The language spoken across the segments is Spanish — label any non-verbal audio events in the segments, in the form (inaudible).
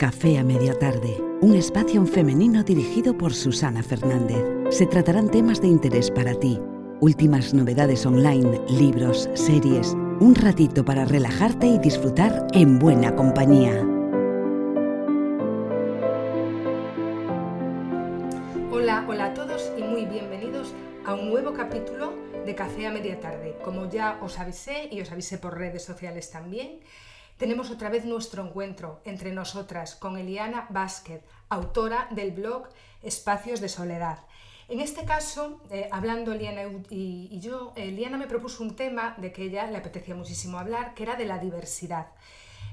Café a Media Tarde, un espacio femenino dirigido por Susana Fernández. Se tratarán temas de interés para ti, últimas novedades online, libros, series, un ratito para relajarte y disfrutar en buena compañía. Hola, hola a todos y muy bienvenidos a un nuevo capítulo de Café a Media Tarde. Como ya os avisé y os avisé por redes sociales también, tenemos otra vez nuestro encuentro entre nosotras con Eliana Vázquez, autora del blog Espacios de Soledad. En este caso, eh, hablando Eliana y, yo, Eliana me propuso un tema de que ella le apetecía muchísimo hablar, que era de la diversidad.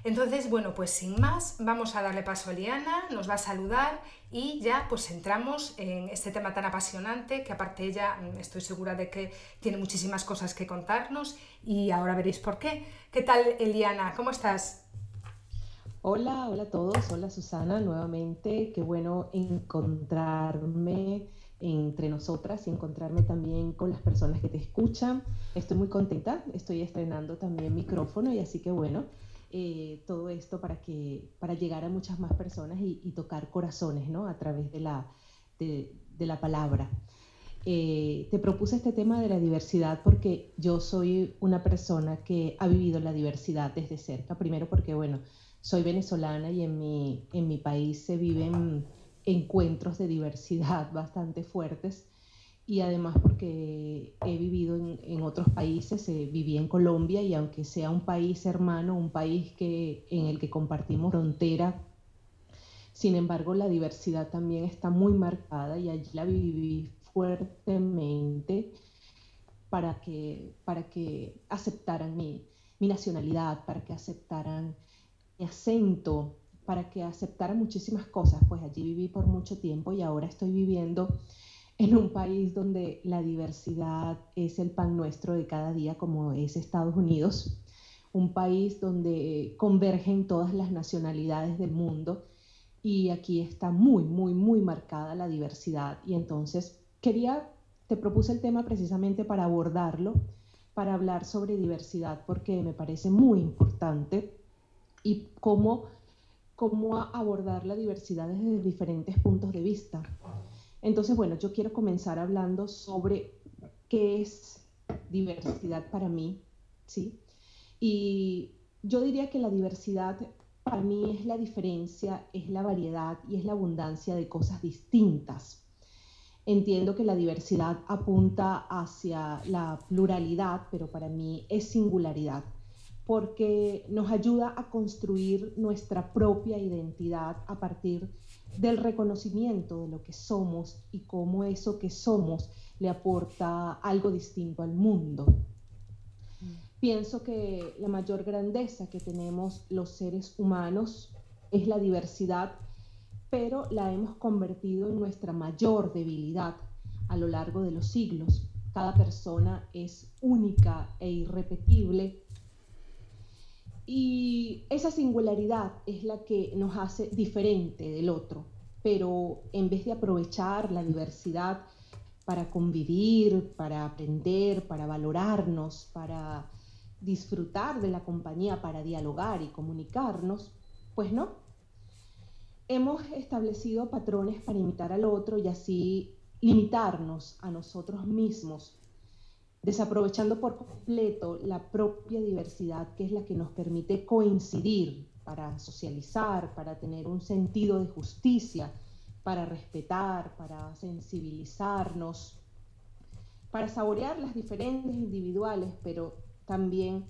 Entonces, bueno, pues sin más, vamos a darle paso a Eliana, nos va a saludar y ya pues entramos en este tema tan apasionante que aparte ella mm, estoy segura de que tiene muchísimas cosas que contarnos y ahora veréis por qué. ¿Qué tal Eliana? ¿Cómo estás? Hola, hola a todos, hola Susana, nuevamente, qué bueno encontrarme entre nosotras y encontrarme también con las personas que te escuchan. Estoy muy contenta, estoy estrenando también micrófono y así que bueno, eh, todo esto para, que, para llegar a muchas más personas y, tocar corazones ¿no? a través de la, de, la palabra. Eh, te propuse este tema de la diversidad porque yo soy una persona que ha vivido la diversidad desde cerca. Primero porque, bueno, soy venezolana y en mi, en mi país se viven encuentros de diversidad (laughs) bastante fuertes y además porque he vivido en, otros países, eh, viví en Colombia y aunque sea un país hermano, un país que, en el que compartimos frontera, sin embargo la diversidad también está muy marcada y allí la viví fuertemente para que, para que aceptaran mi, mi nacionalidad, para que aceptaran mi acento, para que aceptaran muchísimas cosas, pues allí viví por mucho tiempo y ahora estoy viviendo en un país donde la diversidad es el pan nuestro de cada día, como es Estados Unidos, un país donde convergen todas las nacionalidades del mundo y aquí está muy, muy, muy marcada la diversidad. Y entonces quería, te propuse el tema precisamente para abordarlo, para hablar sobre diversidad, porque me parece muy importante y cómo, cómo abordar la diversidad desde diferentes puntos de vista. Entonces, bueno, yo quiero comenzar hablando sobre qué es diversidad para mí, ¿sí? Y yo diría que la diversidad para mí es la diferencia, es la variedad y es la abundancia de cosas distintas. Entiendo que la diversidad apunta hacia la pluralidad, pero para mí es singularidad, porque nos ayuda a construir nuestra propia identidad a partir de del reconocimiento de lo que somos y cómo eso que somos le aporta algo distinto al mundo. Pienso que la mayor grandeza que tenemos los seres humanos es la diversidad, pero la hemos convertido en nuestra mayor debilidad a lo largo de los siglos. Cada persona es única e irrepetible y esa singularidad es la que nos hace diferente del otro, pero en vez de aprovechar la diversidad para convivir, para aprender, para valorarnos, para disfrutar de la compañía, para dialogar y comunicarnos, pues no. Hemos establecido patrones para imitar al otro y así limitarnos a nosotros mismos desaprovechando por completo la propia diversidad que es la que nos permite coincidir para socializar, para tener un sentido de justicia, para respetar, para sensibilizarnos, para saborear las diferentes individuales, pero también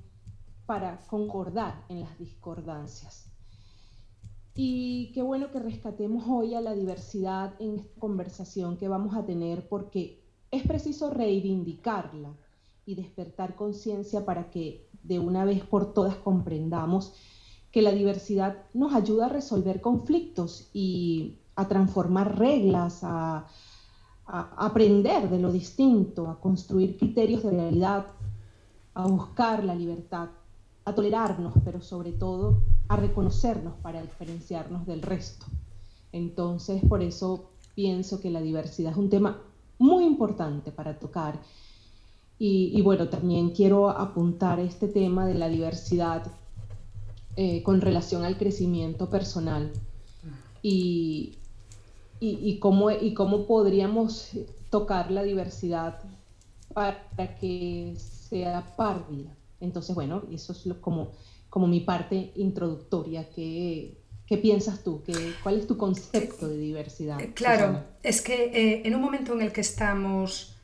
para concordar en las discordancias. Y qué bueno que rescatemos hoy a la diversidad en esta conversación que vamos a tener porque es preciso reivindicarla y despertar conciencia para que de una vez por todas comprendamos que la diversidad nos ayuda a resolver conflictos y a transformar reglas, a, aprender de lo distinto, a construir criterios de realidad, a buscar la libertad, a tolerarnos, pero sobre todo a reconocernos para diferenciarnos del resto. Entonces, por eso pienso que la diversidad es un tema muy importante para tocar y, bueno, también quiero apuntar este tema de la diversidad eh, con relación al crecimiento personal. y, y, cómo, y cómo podríamos tocar la diversidad para que sea par Entonces, bueno, eso es como, como mi parte introductoria. ¿Qué, qué piensas tú? ¿Qué, ¿Cuál es tu concepto de diversidad? Eh, claro, es que eh, en un momento en el que estamos,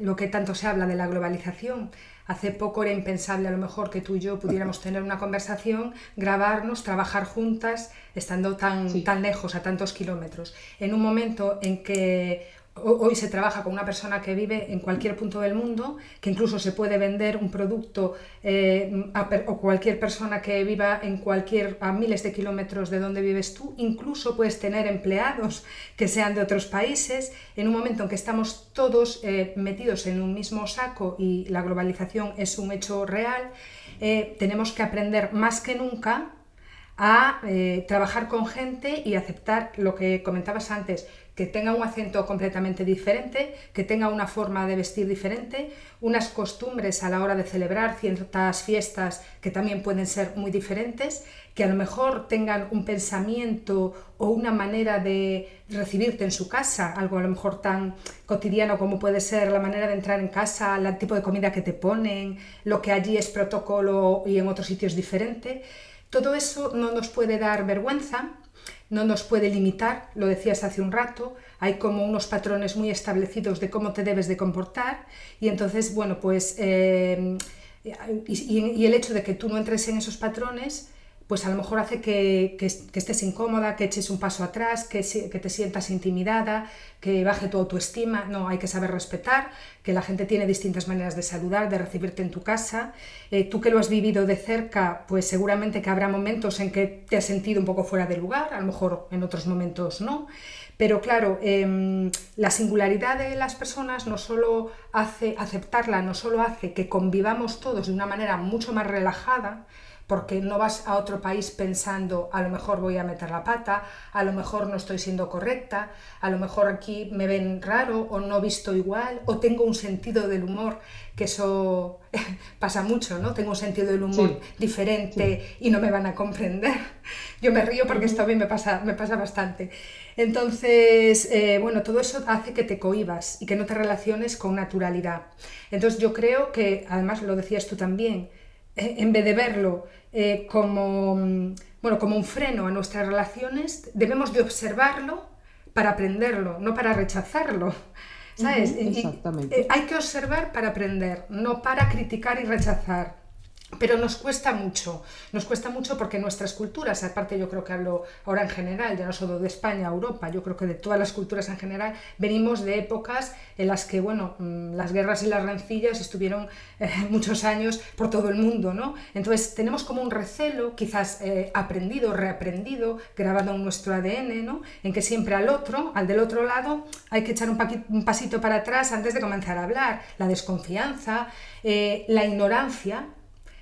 lo que tanto se habla de la globalización, Hace poco era impensable a lo mejor que tú y yo pudiéramos tener una conversación, grabarnos, trabajar juntas, estando tan, tan lejos, a tantos kilómetros. En un momento en que Hoy se trabaja con una persona que vive en cualquier punto del mundo, que incluso se puede vender un producto eh, o cualquier persona que viva en cualquier a miles de kilómetros de donde vives tú, incluso puedes tener empleados que sean de otros países. En un momento en que estamos todos eh, metidos en un mismo saco y la globalización es un hecho real, eh, tenemos que aprender más que nunca a trabajar con gente y aceptar lo que comentabas antes, que tenga un acento completamente diferente, que tenga una forma de vestir diferente, unas costumbres a la hora de celebrar ciertas fiestas que también pueden ser muy diferentes, que a lo mejor tengan un pensamiento o una manera de recibirte en su casa, algo a lo mejor tan cotidiano como puede ser la manera de entrar en casa, el tipo de comida que te ponen, lo que allí es protocolo y en otros sitios diferente. Todo eso no nos puede dar vergüenza, no nos puede limitar, lo decías hace un rato, hay como unos patrones muy establecidos de cómo te debes de comportar y entonces, bueno, pues, eh, y, el hecho de que tú no entres en esos patrones, pues a lo mejor hace que, estés incómoda, que eches un paso atrás, que, que, te sientas intimidada, que baje tu autoestima. No, hay que saber respetar, que la gente tiene distintas maneras de saludar, de recibirte en tu casa. Eh, tú que lo has vivido de cerca, pues seguramente que habrá momentos en que te has sentido un poco fuera de lugar, a lo mejor en otros momentos no. Pero claro, em, la singularidad de las personas no solo hace aceptarla, no solo hace que convivamos todos de una manera mucho más relajada, porque no vas a otro país pensando a lo mejor voy a meter la pata, a lo mejor no estoy siendo correcta, a lo mejor aquí me ven raro o no visto igual o tengo un sentido del humor, que eso (laughs) pasa mucho, ¿no? Tengo un sentido del humor diferente y no me van a comprender. (laughs) Yo me río porque esto a mí me pasa, me pasa bastante. Entonces, eh, bueno, todo eso hace que te cohibas y que no te relaciones con naturalidad. Entonces yo creo que, además lo decías tú también, eh, en vez de verlo eh, como, mm, bueno, como un freno a nuestras relaciones, debemos de observarlo para aprenderlo, no para rechazarlo. ¿Sabes? Exactamente. hay que observar para aprender, no para criticar y rechazar. Pero nos cuesta mucho, nos cuesta mucho porque nuestras culturas, aparte yo creo que hablo ahora en general, ya no solo de España, Europa, yo creo que de todas las culturas en general, venimos de épocas en las que, bueno, mm, las guerras y las rencillas estuvieron eh, (laughs) muchos años por todo el mundo, ¿no? Entonces tenemos como un recelo, quizás eh, aprendido, reaprendido, grabado en nuestro ADN, ¿no? En que siempre al otro, al del otro lado, hay que echar un, pasito para atrás antes de comenzar a hablar. La desconfianza, eh, la ignorancia,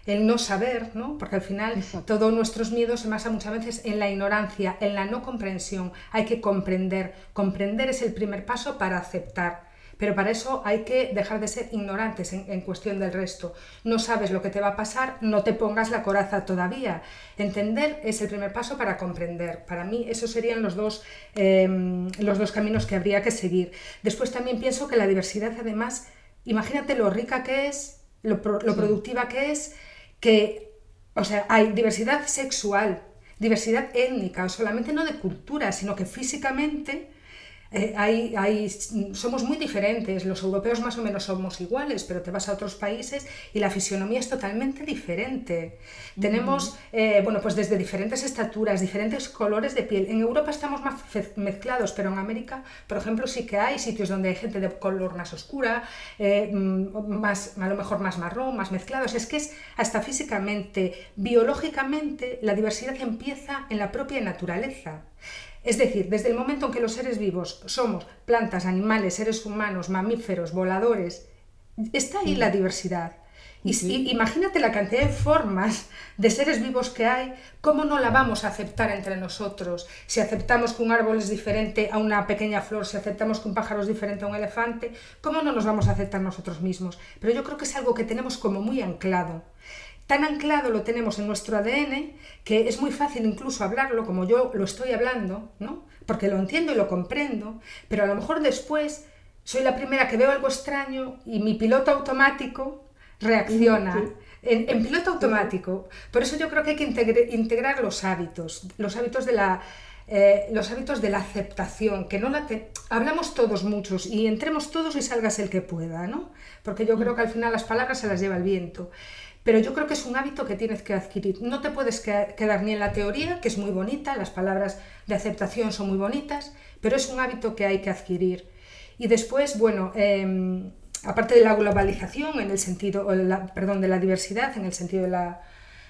el no saber, ¿no? porque al final todos nuestros miedos se basan muchas veces en la ignorancia, en la no comprensión. Hay que comprender. Comprender es el primer paso para aceptar. Pero para eso hay que dejar de ser ignorantes en, cuestión del resto. No sabes lo que te va a pasar, no te pongas la coraza todavía. Entender es el primer paso para comprender. Para mí esos serían los dos, em, los dos caminos que habría que seguir. Después también pienso que la diversidad además, imagínate lo rica que es, lo, productiva que es, que, o sea, hay diversidad sexual, diversidad étnica, solamente no de cultura, sino que físicamente eh, hay, somos muy diferentes, los europeos más o menos somos iguales, pero te vas a otros países y la fisionomía es totalmente diferente. Tenemos, eh, bueno, pues desde diferentes estaturas, diferentes colores de piel. En Europa estamos más mezclados, pero en América, por ejemplo, sí que hay sitios donde hay gente de color más oscura, eh, mm, más, a lo mejor más marrón, más mezclados. Es que es hasta físicamente, biológicamente, la diversidad empieza en la propia naturaleza. Es decir, desde el momento en que los seres vivos somos plantas, animales, seres humanos, mamíferos, voladores, está ahí la diversidad. Y, imagínate la cantidad de formas de seres vivos que hay, ¿cómo no la vamos a aceptar entre nosotros? Si aceptamos que un árbol es diferente a una pequeña flor, si aceptamos que un pájaro es diferente a un elefante, ¿cómo no nos vamos a aceptar nosotros mismos? Pero yo creo que es algo que tenemos como muy anclado tan anclado lo tenemos en nuestro ADN que es muy fácil incluso hablarlo como yo lo estoy hablando, ¿no? Porque lo entiendo y lo comprendo, pero a lo mejor después soy la primera que veo algo extraño y mi piloto automático reacciona. En, piloto automático. Por eso yo creo que hay que integrar los hábitos, los hábitos de la, eh, los hábitos de la aceptación, que no la hablamos todos muchos y entremos todos y salgas el que pueda, ¿no? Porque yo creo que al final las palabras se las lleva el viento. Pero yo creo que es un hábito que tienes que adquirir. No te puedes quedar ni en la teoría, que es muy bonita, las palabras de aceptación son muy bonitas, pero es un hábito que hay que adquirir. Y después, bueno, em, aparte de la globalización, en el sentido, perdón, de la diversidad, en el sentido de la,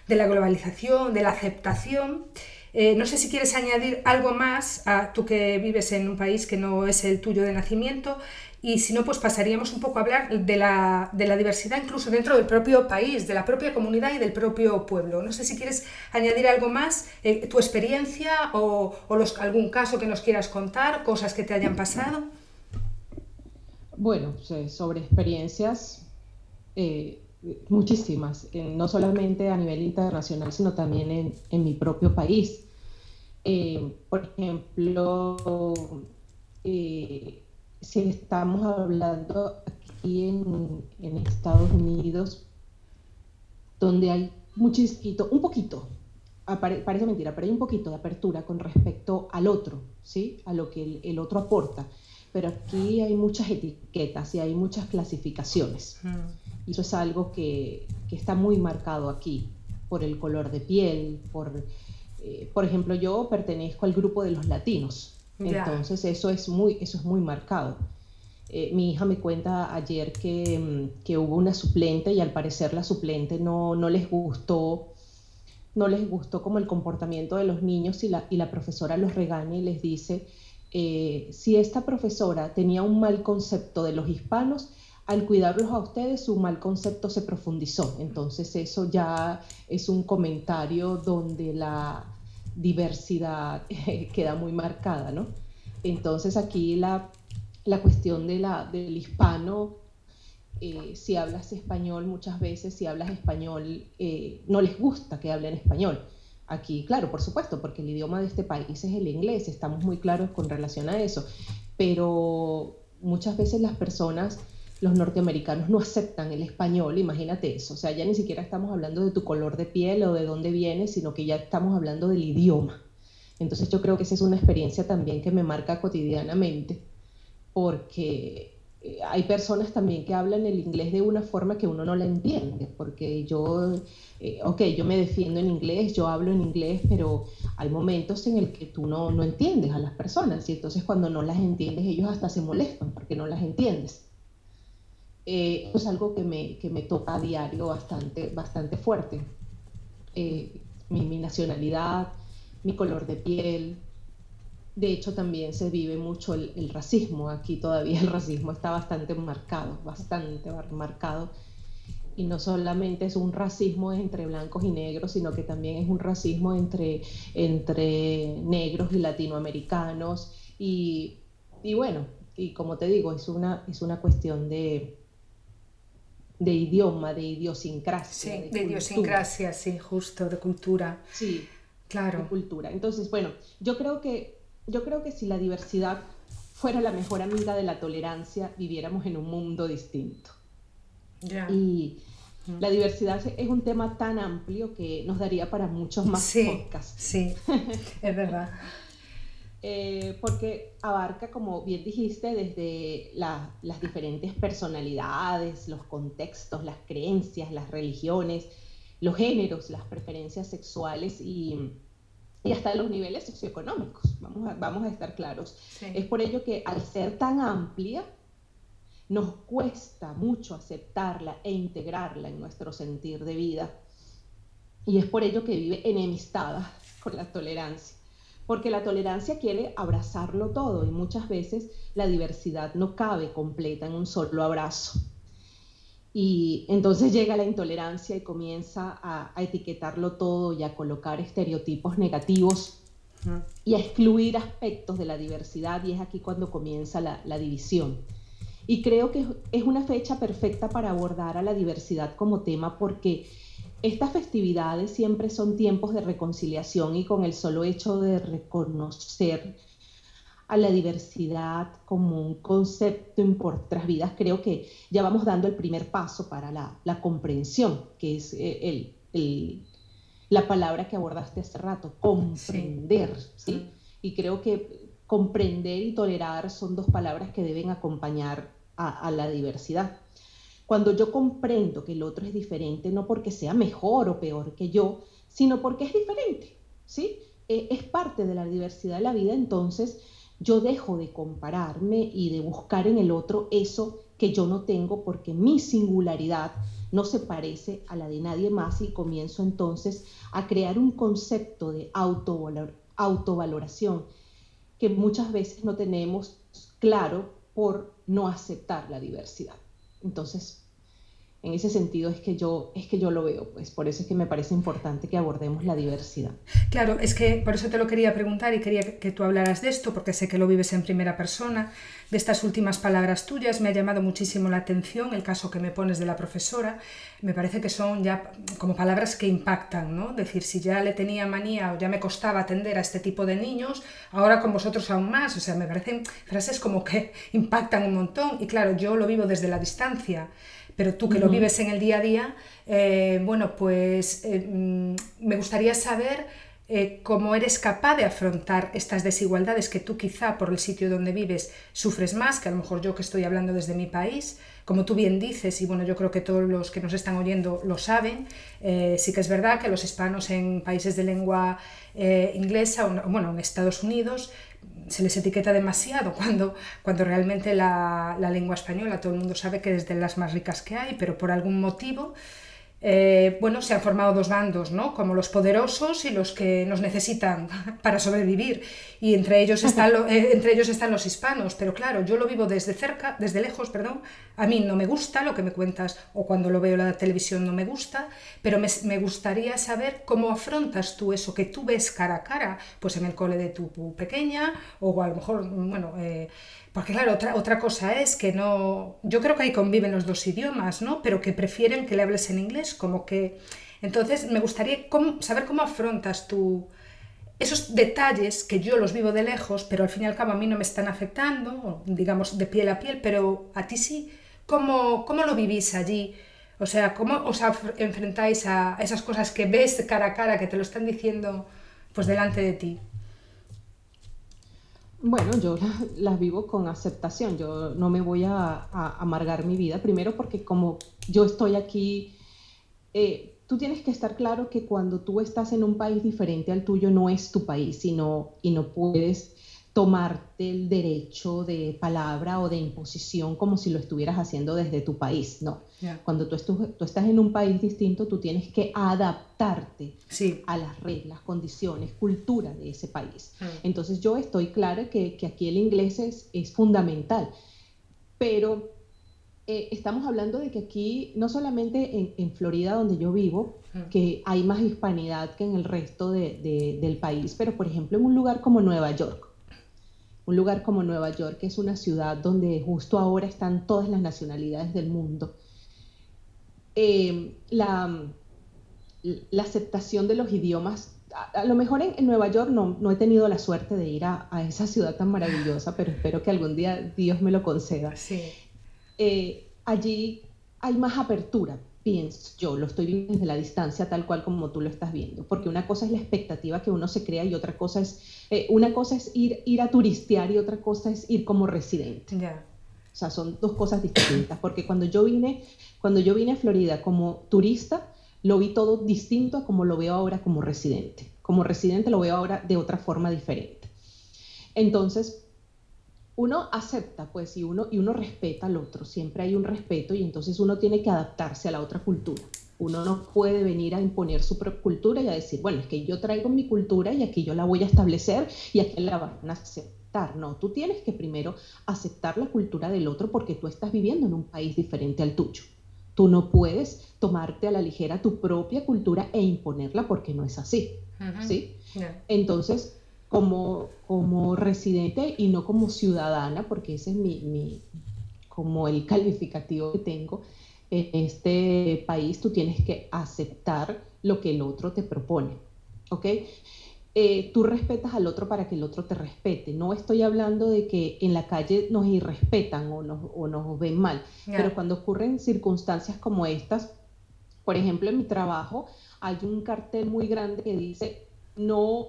de la globalización, de la aceptación, eh, no sé si quieres añadir algo más a tú que vives en un país que no es el tuyo de nacimiento y si no, pues pasaríamos un poco a hablar de la, diversidad incluso dentro del propio país, de la propia comunidad y del propio pueblo. No sé si quieres añadir algo más, eh, tu experiencia o, algún caso que nos quieras contar, cosas que te hayan pasado. Bueno, sobre experiencias, eh, muchísimas, no solamente a nivel internacional, sino también en, en mi propio país. Eh, por ejemplo, si estamos hablando aquí en, en, Estados Unidos, donde hay muchísimo, un poquito, parece mentira, pero hay un poquito de apertura con respecto al otro, ¿sí? A lo que el, otro aporta. Pero aquí hay muchas etiquetas y hay muchas clasificaciones. Y eso es algo que, que está muy marcado aquí, por el color de piel, por eh, por ejemplo, yo pertenezco al grupo de los latinos, entonces eso es muy, eso es muy marcado. Eh, mi hija me cuenta ayer que, mm, que, hubo una suplente y al parecer la suplente no, no, les gustó no les gustó como el comportamiento de los niños y la, y la profesora los regaña y les dice, eh, si esta profesora tenía un mal concepto de los hispanos, al cuidarlos a ustedes su mal concepto se profundizó. Entonces eso ya es un comentario donde la, diversidad (laughs) queda muy marcada, ¿no? Entonces aquí la, la cuestión de la, del hispano, eh, si hablas español muchas veces, si hablas español, eh, no les gusta que hablen español. Aquí, claro, por supuesto, porque el idioma de este país es el inglés, estamos muy claros con relación a eso, pero muchas veces las personas los norteamericanos no aceptan el español, imagínate eso, o sea, ya ni siquiera estamos hablando de tu color de piel o de dónde vienes, sino que ya estamos hablando del idioma. Entonces yo creo que esa es una experiencia también que me marca cotidianamente, porque eh, hay personas también que hablan el inglés de una forma que uno no la entiende, porque yo, eh, ok, yo me defiendo en inglés, yo hablo en inglés, pero hay momentos en el que tú no, no entiendes a las personas y entonces cuando no las entiendes ellos hasta se molestan porque no las entiendes. Eh, es algo que me, que me, toca a diario bastante, bastante fuerte. Eh, mi, nacionalidad, mi color de piel. De hecho, también se vive mucho el, racismo. Aquí todavía el racismo está bastante marcado, bastante marcado. Y no solamente es un racismo entre blancos y negros, sino que también es un racismo entre, entre negros y latinoamericanos. Y, y bueno, y como te digo, es una, es una cuestión de, de idioma, de idiosincrasia. Sí, de, idiosincrasia, sí, justo, de cultura. Sí, claro. De cultura. Entonces, bueno, yo creo que, yo creo que si la diversidad fuera la mejor amiga de la tolerancia, viviéramos en un mundo distinto. Y mm. la diversidad es un tema tan amplio que nos daría para muchos más sí, podcasts. Sí, es verdad. (laughs) Eh, porque abarca, como bien dijiste, desde las diferentes personalidades, los contextos, las creencias, las religiones, los géneros, las preferencias sexuales y, hasta los niveles socioeconómicos, vamos a, vamos a estar claros. Es por ello que al ser tan amplia, nos cuesta mucho aceptarla e integrarla en nuestro sentir de vida. Y es por ello que vive enemistada con la tolerancia porque la tolerancia quiere abrazarlo todo y muchas veces la diversidad no cabe completa en un solo abrazo. Y entonces llega la intolerancia y comienza a, etiquetarlo todo y a colocar estereotipos negativos y a excluir aspectos de la diversidad y es aquí cuando comienza la, la división. Y creo que es una fecha perfecta para abordar a la diversidad como tema porque estas festividades siempre son tiempos de reconciliación y con el solo hecho de reconocer a la diversidad como un concepto en nuestras vidas, creo que ya vamos dando el primer paso para la, comprensión, que es eh, el, la palabra que abordaste hace rato, comprender, ¿sí? Y creo que comprender y tolerar son dos palabras que deben acompañar a, la diversidad. Cuando yo comprendo que el otro es diferente, no porque sea mejor o peor que yo, sino porque es diferente, ¿sí? Eh, es parte de la diversidad de la vida, entonces yo dejo de compararme y de buscar en el otro eso que yo no tengo porque mi singularidad no se parece a la de nadie más y comienzo entonces a crear un concepto de autovaloración que muchas veces no tenemos claro por no aceptar la diversidad. Entonces, en ese sentido es que yo es que yo lo veo pues por eso es que me parece importante que abordemos la diversidad. Claro es que por eso te lo quería preguntar y quería que tú hablaras de esto porque sé que lo vives en primera persona de estas últimas palabras tuyas me ha llamado muchísimo la atención el caso que me pones de la profesora me parece que son ya como palabras que impactan no decir si ya le tenía manía o ya me costaba atender a este tipo de niños ahora con vosotros aún más o sea me parecen frases como que (laughs) impactan un montón y claro yo lo vivo desde la distancia pero tú que lo vives en el día a día, eh, bueno, pues eh, mm, me gustaría saber eh, cómo eres capaz de afrontar estas desigualdades que tú quizá por el sitio donde vives sufres más, que a lo mejor yo que estoy hablando desde mi país, como tú bien dices, y bueno, yo creo que todos los que nos están oyendo lo saben, sí que es verdad que los hispanos en países de lengua inglesa, bueno, en Estados Unidos, se les etiqueta demasiado cuando, cuando realmente la, la, lengua española todo el mundo sabe que es de las más ricas que hay, pero por algún motivo eh, bueno, se han formado dos bandos, ¿no? Como los poderosos y los que nos necesitan (laughs) para sobrevivir. Y entre ellos, (laughs) están eh, entre ellos están los hispanos. Pero claro, yo lo vivo desde cerca, desde lejos, perdón. A mí no me gusta lo que me cuentas o cuando lo veo en la televisión no me gusta, pero me, me gustaría saber cómo afrontas tú eso que tú ves cara a cara, pues en el cole de tu pequeña o a lo mejor, bueno... Eh, porque claro, otra, otra cosa es que no, yo creo que ahí conviven los dos idiomas, ¿no? Pero que prefieren que le hables en inglés, como que... Entonces me gustaría saber cómo afrontas tú esos detalles que yo los vivo de lejos, pero al fin y al cabo a mí no me están afectando, digamos de piel a piel, pero a ti sí. ¿Cómo, cómo lo vivís allí? O sea, ¿cómo os enfrentáis a esas cosas que ves cara a cara, que te lo están diciendo pues delante de ti? Bueno, yo las, vivo con aceptación, yo no me voy a, amargar mi vida, primero porque como yo estoy aquí, eh, tú tienes que estar claro que cuando tú estás en un país diferente al tuyo no es tu país, sino, y no puedes tomarte el derecho de palabra o de imposición como si lo estuvieras haciendo desde tu país. No. Cuando tú, tú, estás en un país distinto, tú tienes que adaptarte a las reglas, condiciones, cultura de ese país. Mm. Entonces yo estoy clara que, que, aquí el inglés es, es fundamental, pero eh, estamos hablando de que aquí, no solamente en, en Florida, donde yo vivo, mm. que hay más hispanidad que en el resto de, de, del país, pero por ejemplo en un lugar como Nueva York, un lugar como Nueva York, que es una ciudad donde justo ahora están todas las nacionalidades del mundo, eh, la, la, aceptación de los idiomas, a, lo mejor en, Nueva York no, no, he tenido la suerte de ir a, a, esa ciudad tan maravillosa, pero espero que algún día Dios me lo conceda. Sí. Eh, allí hay más apertura pienso yo, lo estoy viendo desde la distancia tal cual como tú lo estás viendo, porque una cosa es la expectativa que uno se crea y otra cosa es, eh, una cosa es ir, ir a turistear y otra cosa es ir como residente. O sea, son dos cosas distintas, porque cuando yo vine, cuando yo vine a Florida como turista, lo vi todo distinto a como lo veo ahora como residente. Como residente lo veo ahora de otra forma diferente. Entonces, uno acepta, pues, y uno, y uno respeta al otro, siempre hay un respeto y entonces uno tiene que adaptarse a la otra cultura. Uno no puede venir a imponer su propia cultura y a decir, bueno, es que yo traigo mi cultura y aquí yo la voy a establecer y aquí la van a aceptar. No, tú tienes que primero aceptar la cultura del otro porque tú estás viviendo en un país diferente al tuyo. Tú no puedes tomarte a la ligera tu propia cultura e imponerla porque no es así. ¿sí? Entonces, como, como residente y no como ciudadana, porque ese es mi, mi como el calificativo que tengo, en este país tú tienes que aceptar lo que el otro te propone, ¿ok? Eh, tú respetas al otro para que el otro te respete. No estoy hablando de que en la calle nos irrespetan o nos, o nos ven mal, pero cuando ocurren circunstancias como estas, por ejemplo, en mi trabajo hay un cartel muy grande que dice no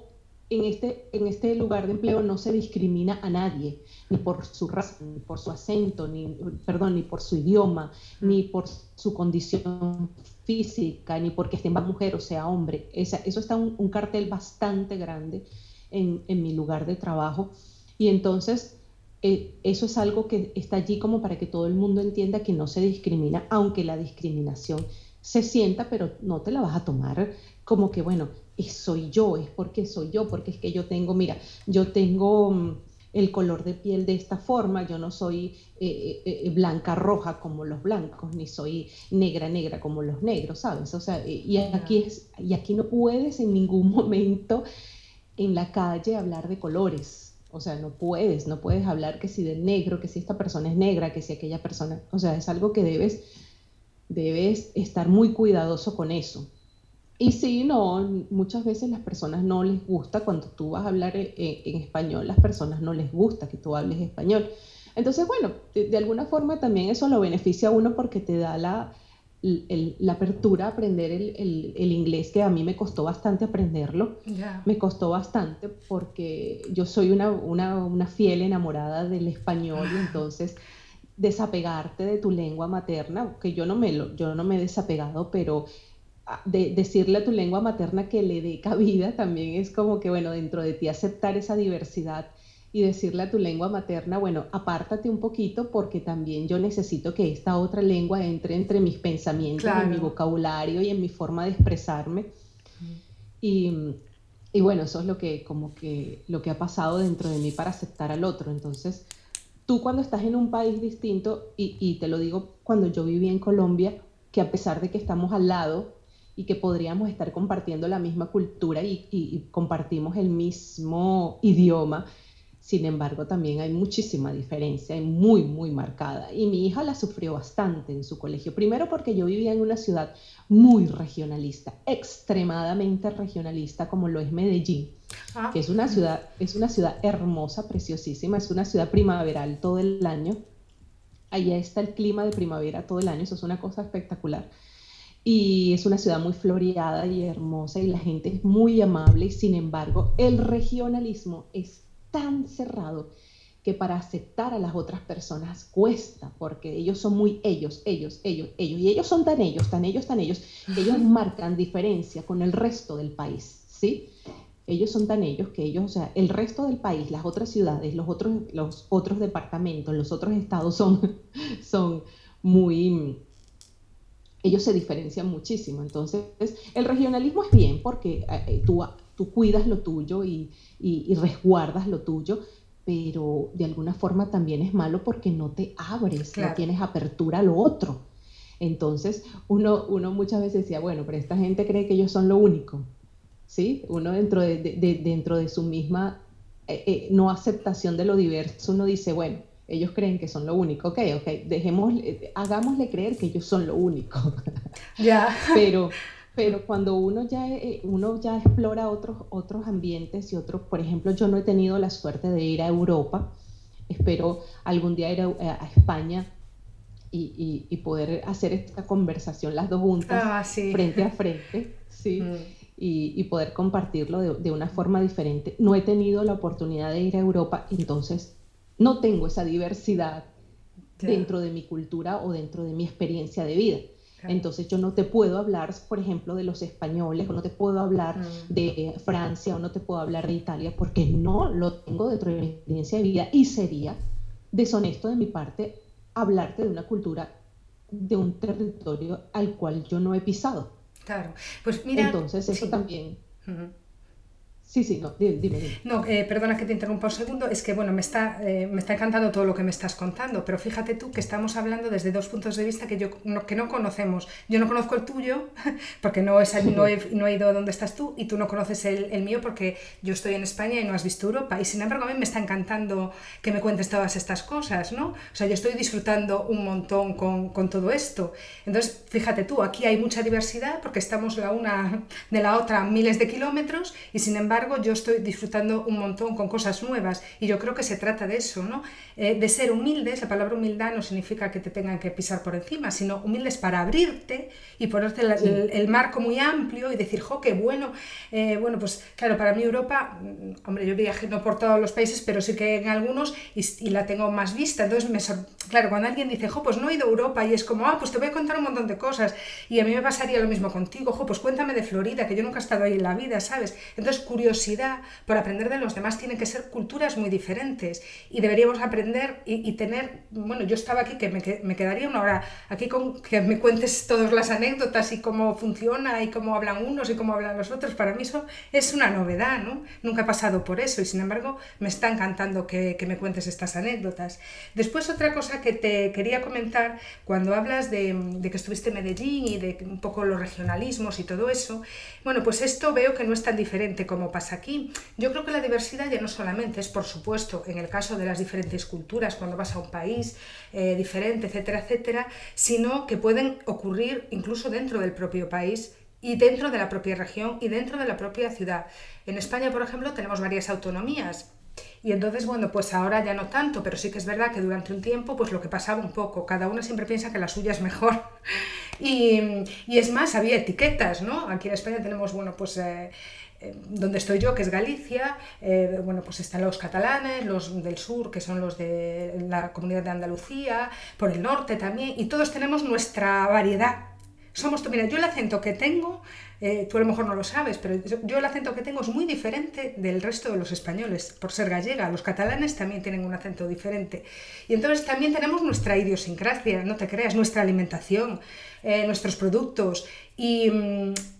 en este, en este lugar de empleo no se discrimina a nadie, ni por su raza, ni por su acento, ni, perdón, ni por su idioma, ni por su condición física, ni porque esté más mujer o sea hombre. Esa, eso está un, un cartel bastante grande en, en, mi lugar de trabajo. Y entonces eh, eso es algo que está allí como para que todo el mundo entienda que no se discrimina, aunque la discriminación se sienta, pero no te la vas a tomar como que, bueno, soy yo, es porque soy yo, porque es que yo tengo, mira, yo tengo mm, el color de piel de esta forma, yo no soy eh, eh, eh, blanca roja como los blancos, ni soy negra negra como los negros, ¿sabes? O sea, y aquí, es, y aquí no puedes en ningún (laughs) momento en la calle hablar de colores. O sea, no puedes, no puedes hablar que si de negro, que si esta persona es negra, que si aquella persona, o sea, es algo que debes, debes estar muy cuidadoso con eso. Y sí, no, muchas veces las personas no les gusta cuando tú vas a hablar en, en español, las personas no les gusta que tú hables español. Entonces, bueno, de, alguna forma también eso lo beneficia a uno porque te da la, la apertura a aprender el, el, el, inglés, que a mí me costó bastante aprenderlo. Me costó bastante porque yo soy una, una, una fiel enamorada del español y entonces desapegarte de tu lengua materna, que yo no me, lo, yo no me he desapegado, pero de decirle a tu lengua materna que le dé cabida también es como que, bueno, dentro de ti aceptar esa diversidad y decirle a tu lengua materna, bueno, apártate un poquito porque también yo necesito que esta otra lengua entre entre mis pensamientos, en mi vocabulario y en mi forma de expresarme. Y, y, bueno, eso es lo que, como que, lo que ha pasado dentro de mí para aceptar al otro. Entonces, tú cuando estás en un país distinto, y, y te lo digo cuando yo viví en Colombia, que a pesar de que estamos al lado, y que podríamos estar compartiendo la misma cultura y, compartimos el mismo idioma. Sin embargo, también hay muchísima diferencia, y muy, muy marcada. Y mi hija la sufrió bastante en su colegio. Primero porque yo vivía en una ciudad muy regionalista, extremadamente regionalista, como lo es Medellín, ah. que es una, ciudad, es una ciudad hermosa, preciosísima, es una ciudad primaveral todo el año. Allá está el clima de primavera todo el año, eso es una cosa espectacular y es una ciudad muy floreada y hermosa y la gente es muy amable y sin embargo el regionalismo es tan cerrado que para aceptar a las otras personas cuesta porque ellos son muy ellos, ellos, ellos, ellos y ellos son tan ellos, tan ellos, tan ellos que ellos (laughs) marcan diferencia con el resto del país, ¿sí? Ellos son tan ellos que ellos, o sea, el resto del país, las otras ciudades, los otros, los otros departamentos, los otros estados son, (laughs) son muy ellos se diferencian muchísimo. Entonces, el regionalismo es bien porque eh, eh, tú, tú cuidas lo tuyo y, y, resguardas lo tuyo, pero de alguna forma también es malo porque no te abres, no tienes apertura a lo otro. Entonces, uno, uno muchas veces decía, bueno, pero esta gente cree que ellos son lo único. ¿Sí? Uno dentro de, de dentro de su misma eh, no aceptación de lo diverso, uno dice, bueno, ellos creen que son lo único. Ok, ok, dejemos, hagámosle creer que ellos son lo único. (laughs) Ya. pero, pero cuando uno ya, eh, uno ya explora otros, otros ambientes y otros, por ejemplo, yo no he tenido la suerte de ir a Europa, espero algún día ir a, España y, y, poder hacer esta conversación las dos juntas, ah, frente a frente, sí. Mm. Y, y, poder compartirlo de, de, una forma diferente. No he tenido la oportunidad de ir a Europa, entonces no tengo esa diversidad dentro de mi cultura o dentro de mi experiencia de vida. Entonces yo no te puedo hablar, por ejemplo, de los españoles, o no te puedo hablar mm. de Francia, o no te puedo hablar de Italia, porque no lo tengo dentro de mi experiencia de vida y sería deshonesto de mi parte hablarte de una cultura, de un territorio al cual yo no he pisado. Claro, pues mira... Entonces eso también... Sí, sí, no, dime, dime. No, eh, perdona que te interrumpa un segundo, es que bueno, me está, eh, me está encantando todo lo que me estás contando, pero fíjate tú que estamos hablando desde dos puntos de vista que, yo, no, que no conocemos. Yo no conozco el tuyo, (laughs) porque no, es, no, he, no he ido donde estás tú, y tú no conoces el, el, mío porque yo estoy en España y no has visto Europa. Y sin embargo, a mí me está encantando que me cuentes todas estas cosas, ¿no? O sea, yo estoy disfrutando un montón con, con todo esto. Entonces, fíjate tú, aquí hay mucha diversidad porque estamos la una de la otra miles de kilómetros y sin embargo, yo estoy disfrutando un montón con cosas nuevas y yo creo que se trata de eso, ¿no? Eh, de ser humildes, la palabra humildad no significa que te tengan que pisar por encima, sino humildes para abrirte y ponerte el, marco muy amplio y decir, jo, qué bueno. Eh, bueno, pues claro, para mí Europa, mm, hombre, yo viajé no por todos los países, pero sí que en algunos y, la tengo más vista. Entonces, me claro, cuando alguien dice, jo, pues no he ido a Europa y es como, ah, pues te voy a contar un montón de cosas y a mí me pasaría lo mismo contigo, jo, pues cuéntame de Florida, que yo nunca he estado ahí en la vida, ¿sabes? Entonces, curiosidad por aprender de los demás tienen que ser culturas muy diferentes y deberíamos aprender y, tener, bueno, yo estaba aquí que me, me, quedaría una hora aquí con que me cuentes todas las anécdotas y cómo funciona y cómo hablan unos y cómo hablan los otros, para mí eso es una novedad, ¿no? Nunca he pasado por eso y sin embargo me está encantando que, que me cuentes estas anécdotas. Después otra cosa que te quería comentar, cuando hablas de, que estuviste en Medellín y de un poco los regionalismos y todo eso, bueno, pues esto veo que no es tan diferente como pasa aquí. Yo creo que la diversidad ya no solamente es, por supuesto, en el caso de las diferentes culturas, cuando vas a un país eh, diferente, etcétera, etcétera, sino que pueden ocurrir incluso dentro del propio país y dentro de la propia región y dentro de la propia ciudad. En España, por ejemplo, tenemos varias autonomías. Y entonces, bueno, pues ahora ya no tanto, pero sí que es verdad que durante un tiempo, pues lo que pasaba un poco, cada una siempre piensa que la suya es mejor. (laughs) Y, y es más, había etiquetas, ¿no? Aquí en España tenemos, bueno, pues eh, eh, donde estoy yo, que es Galicia, eh, bueno, pues están los catalanes, los del sur, que son los de la comunidad de Andalucía, por el norte también, y todos tenemos nuestra variedad. Somos, mira, yo el acento que tengo eh, tú a lo mejor no lo sabes, pero yo el acento que tengo es muy diferente del resto de los españoles, por ser gallega. Los catalanes también tienen un acento diferente. Y entonces también tenemos nuestra idiosincrasia, no te creas, nuestra alimentación, eh, nuestros productos. Y,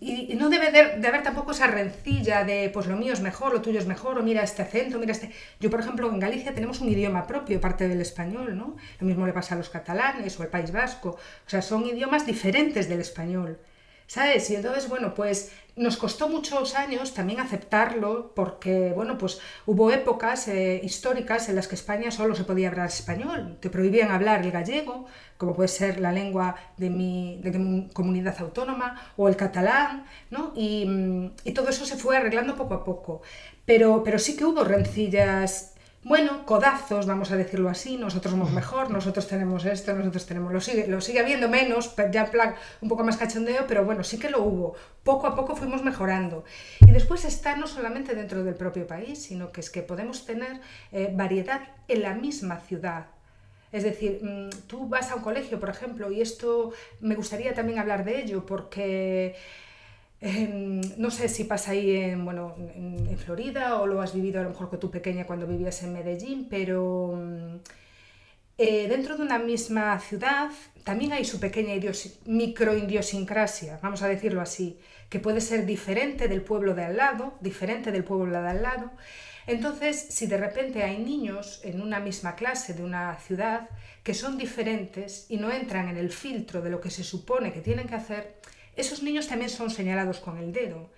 y, no debe de, haber tampoco esa rencilla de, pues lo mío es mejor, lo tuyo es mejor, o mira este acento, mira este... Yo, por ejemplo, en Galicia tenemos un idioma propio, parte del español, ¿no? Lo mismo le pasa a los catalanes o al País Vasco. O sea, son idiomas diferentes del español. ¿Sabes? Y entonces, bueno, pues nos costó muchos años también aceptarlo porque, bueno, pues hubo épocas eh, históricas en las que España solo se podía hablar español, te prohibían hablar el gallego, como puede ser la lengua de mi, de mi comunidad autónoma, o el catalán, ¿no? Y, y, todo eso se fue arreglando poco a poco. Pero, pero sí que hubo rencillas bueno, codazos, vamos a decirlo así, nosotros somos mejor, nosotros tenemos esto, nosotros tenemos, lo sigue, lo sigue habiendo menos, ya en plan un poco más cachondeo, pero bueno, sí que lo hubo, poco a poco fuimos mejorando. Y después está no solamente dentro del propio país, sino que es que podemos tener eh, variedad en la misma ciudad. Es decir, mm, tú vas a un colegio, por ejemplo, y esto me gustaría también hablar de ello, porque No sé si pasa ahí en, bueno, en, Florida o lo has vivido a lo mejor con tu pequeña cuando vivías en Medellín, pero mm, eh, dentro de una misma ciudad también hay su pequeña microidiosincrasia, vamos a decirlo así, que puede ser diferente del pueblo de al lado, diferente del pueblo de al lado. Entonces, si de repente hay niños en una misma clase de una ciudad que son diferentes y no entran en el filtro de lo que se supone que tienen que hacer, esos niños también son señalados con el dedo.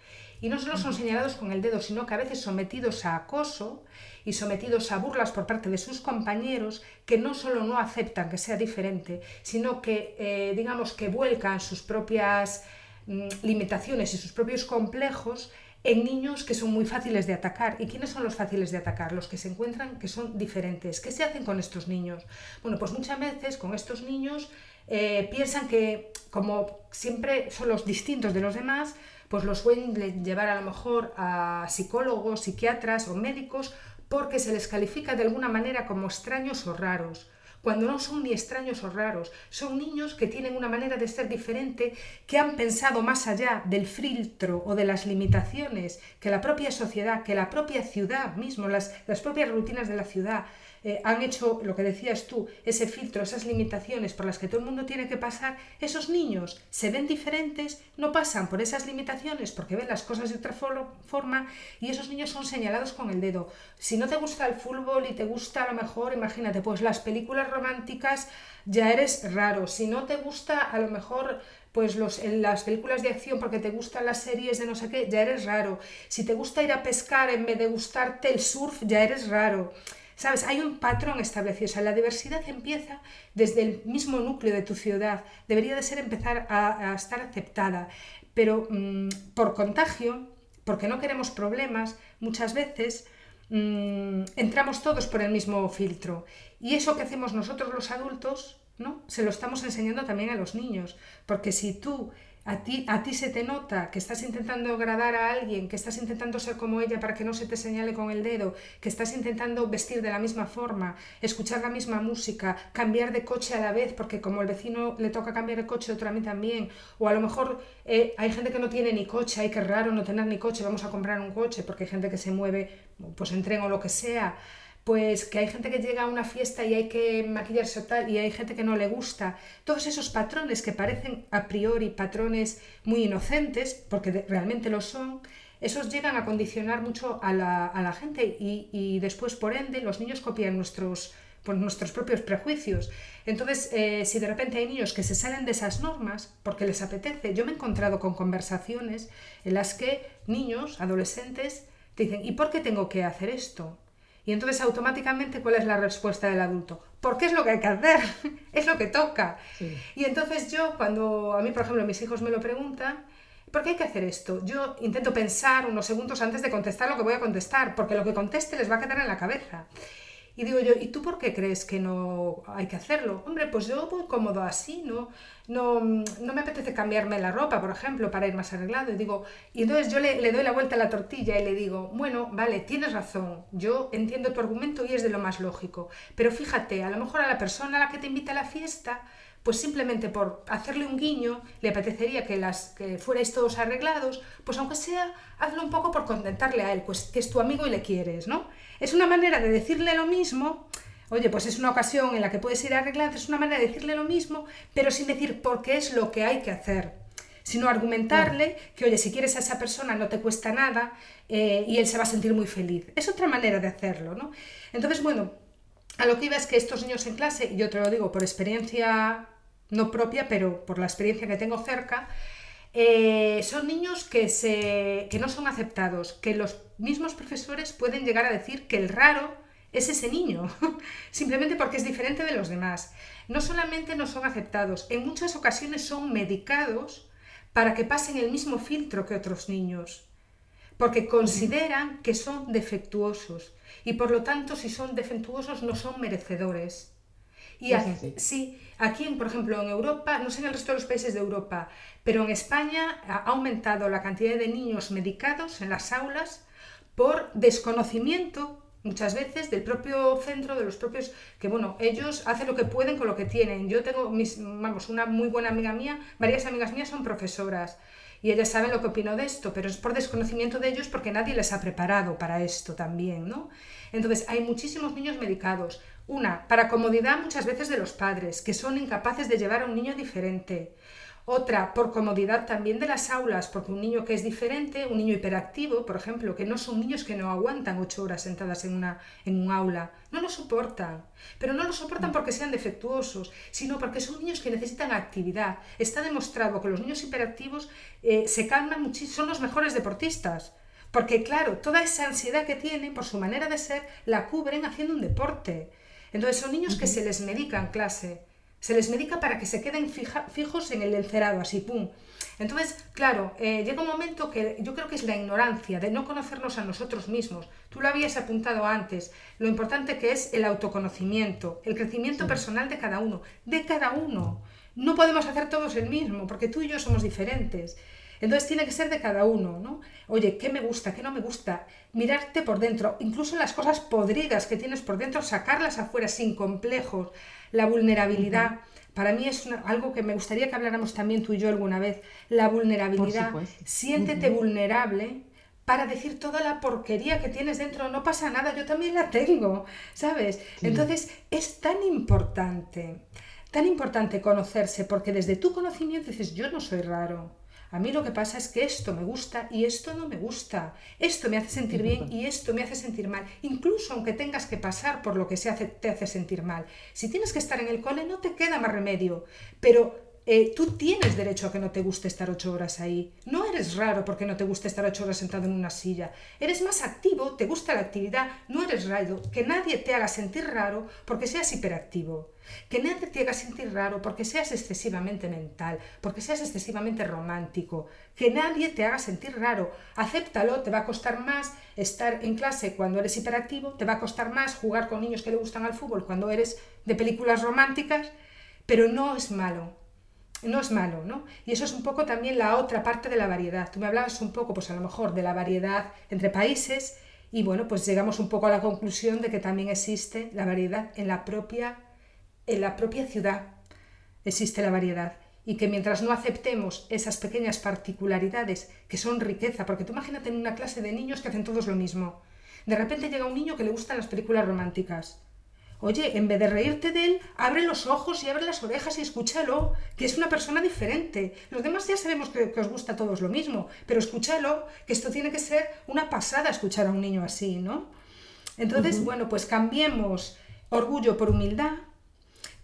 Y no solo son señalados con el dedo, sino que a veces sometidos a acoso y sometidos a burlas por parte de sus compañeros que no solo no aceptan que sea diferente, sino que, eh, digamos, que vuelcan sus propias mm, limitaciones y sus propios complejos en niños que son muy fáciles de atacar. ¿Y quiénes son los fáciles de atacar? Los que se encuentran que son diferentes. ¿Qué se hacen con estos niños? Bueno, pues muchas veces con estos niños eh, piensan que como siempre son los distintos de los demás, pues los pueden llevar a lo mejor a psicólogos, psiquiatras o médicos porque se les califica de alguna manera como extraños o raros, cuando no son ni extraños o raros, son niños que tienen una manera de ser diferente, que han pensado más allá del filtro o de las limitaciones que la propia sociedad, que la propia ciudad mismo, las, las propias rutinas de la ciudad eh, han hecho lo que decías tú, ese filtro, esas limitaciones por las que todo el mundo tiene que pasar, esos niños se ven diferentes, no pasan por esas limitaciones porque ven las cosas de otra forma y esos niños son señalados con el dedo. Si no te gusta el fútbol y te gusta a lo mejor, imagínate, pues las películas románticas ya eres raro. Si no te gusta a lo mejor pues los, en las películas de acción porque te gustan las series de no sé qué, ya eres raro. Si te gusta ir a pescar en vez de gustarte el surf, ya eres raro. ¿Sabes? Hay un patrón establecido. O sea, la diversidad empieza desde el mismo núcleo de tu ciudad. Debería de ser empezar a, estar aceptada. Pero mm, por contagio, porque no queremos problemas, muchas veces mm, entramos todos por el mismo filtro. Y eso que hacemos nosotros los adultos ¿no? Se lo estamos enseñando también a los niños, porque si tú a ti, a ti se te nota que estás intentando agradar a alguien, que estás intentando ser como ella para que no se te señale con el dedo, que estás intentando vestir de la misma forma, escuchar la misma música, cambiar de coche a la vez, porque como el vecino le toca cambiar de coche, otro a mí también, o a lo mejor eh, hay gente que no tiene ni coche, hay que raro no tener ni coche, vamos a comprar un coche, porque hay gente que se mueve pues en tren o lo que sea pues que hay gente que llega a una fiesta y hay que maquillarse o tal y hay gente que no le gusta. Todos esos patrones que parecen a priori patrones muy inocentes, porque realmente lo son, esos llegan a condicionar mucho a la, gente y, después, por ende, los niños copian nuestros, pues, nuestros propios prejuicios. Entonces, eh, si de repente hay niños que se salen de esas normas porque les apetece, yo me he encontrado con conversaciones en las que niños, adolescentes, te dicen, ¿y por qué tengo que hacer esto? Y entonces automáticamente, ¿cuál es la respuesta del adulto? Porque es lo que hay que hacer, (laughs) es lo que toca. Y entonces yo, cuando a mí, por ejemplo, mis hijos me lo preguntan, ¿por qué hay que hacer esto? Yo intento pensar unos segundos antes de contestar lo que voy a contestar, porque lo que conteste les va a quedar en la cabeza. Y digo yo, ¿y tú por qué crees que no hay que hacerlo? Hombre, pues yo voy cómodo así, ¿no? No, no me apetece cambiarme la ropa, por ejemplo, para ir más arreglado. Y digo, y entonces yo le, le doy la vuelta a la tortilla y le digo, bueno, vale, tienes razón, yo entiendo tu argumento y es de lo más lógico. Pero fíjate, a lo mejor a la persona a la que te invita a la fiesta, pues simplemente por hacerle un guiño, le apetecería que, las, que fuerais todos arreglados, pues aunque sea, hazlo un poco por contentarle a él, pues que es tu amigo y le quieres, ¿no? Es una manera de decirle lo mismo, oye, pues es una ocasión en la que puedes ir arreglado, es una manera de decirle lo mismo, pero sin decir por qué es lo que hay que hacer, sino argumentarle que, oye, si quieres a esa persona no te cuesta nada eh, y él se va a sentir muy feliz. Es otra manera de hacerlo, ¿no? Entonces, bueno, a lo que iba es que estos niños en clase, y yo te lo digo por experiencia no propia, pero por la experiencia que tengo cerca, eh, son niños que, se, que no son aceptados, que los mismos profesores pueden llegar a decir que el raro es ese niño, (laughs) simplemente porque es diferente de los demás. No solamente no son aceptados, en muchas ocasiones son medicados para que pasen el mismo filtro que otros niños, porque consideran que son defectuosos y por lo tanto si son defectuosos no son merecedores. Y aquí, sí, aquí, por ejemplo, en Europa, no sé en el resto de los países de Europa, pero en España ha aumentado la cantidad de niños medicados en las aulas por desconocimiento muchas veces del propio centro, de los propios, que bueno, ellos hacen lo que pueden con lo que tienen. Yo tengo, mis, vamos, una muy buena amiga mía, varias amigas mías son profesoras y ellas saben lo que opino de esto, pero es por desconocimiento de ellos porque nadie les ha preparado para esto también, ¿no? Entonces, hay muchísimos niños medicados. Una, para comodidad muchas veces de los padres, que son incapaces de llevar a un niño diferente. Otra, por comodidad también de las aulas, porque un niño que es diferente, un niño hiperactivo, por ejemplo, que no son niños que no aguantan ocho horas sentadas en, una, en un aula, no lo soportan. Pero no lo soportan porque sean defectuosos, sino porque son niños que necesitan actividad. Está demostrado que los niños hiperactivos eh, se calman muchísimo, son los mejores deportistas. Porque claro, toda esa ansiedad que tienen por su manera de ser la cubren haciendo un deporte. Entonces son niños que se les medica en clase se les medica para que se queden fijos en el encerado, así, pum. Entonces, claro, eh, llega un momento que yo creo que es la ignorancia de no conocernos a nosotros mismos. Tú lo habías apuntado antes, lo importante que es el autoconocimiento, el crecimiento personal de cada uno, de cada uno. No podemos hacer todos el mismo, porque tú y yo somos diferentes. Entonces tiene que ser de cada uno, ¿no? Oye, ¿qué me gusta? ¿Qué no me gusta? Mirarte por dentro, incluso las cosas podridas que tienes por dentro, sacarlas afuera sin complejos, la vulnerabilidad. Para mí es algo que me gustaría que habláramos también tú y yo alguna vez. La vulnerabilidad. Siéntete vulnerable para decir toda la porquería que tienes dentro. No pasa nada, yo también la tengo, ¿sabes? Entonces es tan importante, tan importante conocerse, porque desde tu conocimiento dices, yo no soy raro. A mí lo que pasa es que esto me gusta y esto no me gusta. Esto me hace sentir bien y esto me hace sentir mal. Incluso aunque tengas que pasar por lo que se hace, te hace sentir mal. Si tienes que estar en el cole, no te queda más remedio. Pero eh, tú tienes derecho a que no te guste estar ocho horas ahí. No eres raro porque no te guste estar ocho horas sentado en una silla. Eres más activo, te gusta la actividad, no eres raro. Que nadie te haga sentir raro porque seas hiperactivo. Que nadie te haga sentir raro porque seas excesivamente mental, porque seas excesivamente romántico. Que nadie te haga sentir raro. Acéptalo, te va a costar más estar en clase cuando eres hiperactivo, te va a costar más jugar con niños que le gustan al fútbol cuando eres de películas románticas, pero no es malo no es malo, ¿no? Y eso es un poco también la otra parte de la variedad. Tú me hablabas un poco, pues a lo mejor, de la variedad entre países y bueno, pues llegamos un poco a la conclusión de que también existe la variedad en la propia, en la propia ciudad. Existe la variedad. Y que mientras no aceptemos esas pequeñas particularidades que son riqueza, porque tú imagínate en una clase de niños que hacen todos lo mismo. De repente llega un niño que le gustan las películas románticas Oye, en vez de reírte de él, abre los ojos y abre las orejas y escúchalo, que es una persona diferente. Los demás ya sabemos que, os gusta a todos lo mismo, pero escúchalo, que esto tiene que ser una pasada escuchar a un niño así, ¿no? Entonces, bueno, pues cambiemos orgullo por humildad,